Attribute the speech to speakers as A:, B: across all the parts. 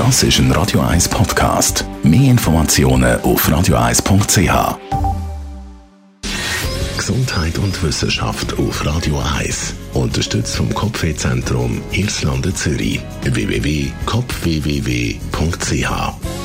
A: Das ist ein Radio 1 Podcast. Mehr Informationen auf radio1.ch. Gesundheit und Wissenschaft auf Radio 1. Unterstützt vom Kopfwehzentrum Irlande Zürich. www.kopfwww.ch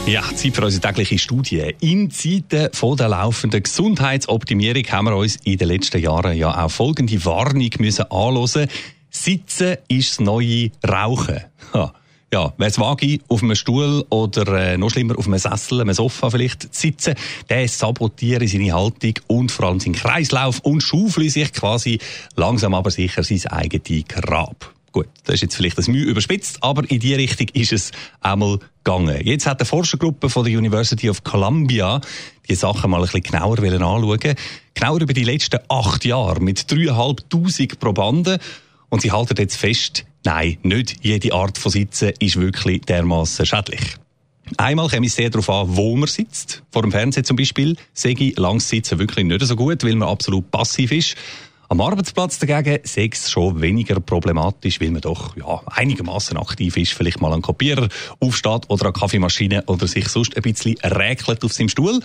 B: ja, Zeit für unsere tägliche Studie. In Zeiten von der laufenden Gesundheitsoptimierung haben wir uns in den letzten Jahren ja auch folgende Warnung müssen anhören. Sitzen ist das neue Rauchen. Ha. Ja, wer es wage, auf einem Stuhl oder äh, noch schlimmer auf einem Sessel, einem Sofa vielleicht zu sitzen, der sabotiere seine Haltung und vor allem seinen Kreislauf und schaufle sich quasi langsam aber sicher sein eigenes Grab. Gut, das ist jetzt vielleicht ein Mühe überspitzt, aber in die Richtung ist es einmal gegangen. Jetzt hat eine Forschergruppe von der University of Columbia die Sachen mal ein bisschen genauer anschauen. Genauer über die letzten acht Jahre mit dreieinhalbtausend Probanden. Und sie halten jetzt fest, nein, nicht jede Art von Sitzen ist wirklich dermaßen schädlich. Einmal kommt es sehr darauf an, wo man sitzt. Vor dem Fernsehen zum Beispiel sehe ich langs Sitzen wirklich nicht so gut, weil man absolut passiv ist. Am Arbeitsplatz dagegen sehe es schon weniger problematisch, weil man doch ja, einigermaßen aktiv ist, vielleicht mal an Kopierer aufsteht oder an Kaffeemaschine oder sich sonst ein bisschen räkelt auf seinem Stuhl.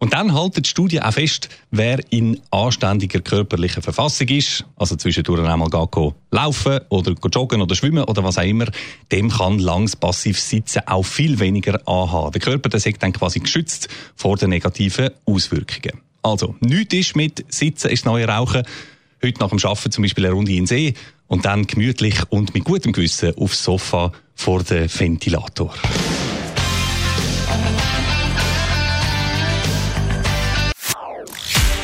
B: Und dann halten die Studie auch fest, wer in anständiger körperlicher Verfassung ist, also zwischendurch einmal gehen, laufen oder joggen oder schwimmen oder was auch immer, dem kann langs passiv Sitzen auch viel weniger anhaben. Der Körper der ist dann quasi geschützt vor den negativen Auswirkungen. Also, nichts ist mit Sitzen ist neue Rauchen. Heute nach dem Arbeiten zum Beispiel eine Runde in den See und dann gemütlich und mit gutem Gewissen aufs Sofa vor dem Ventilator.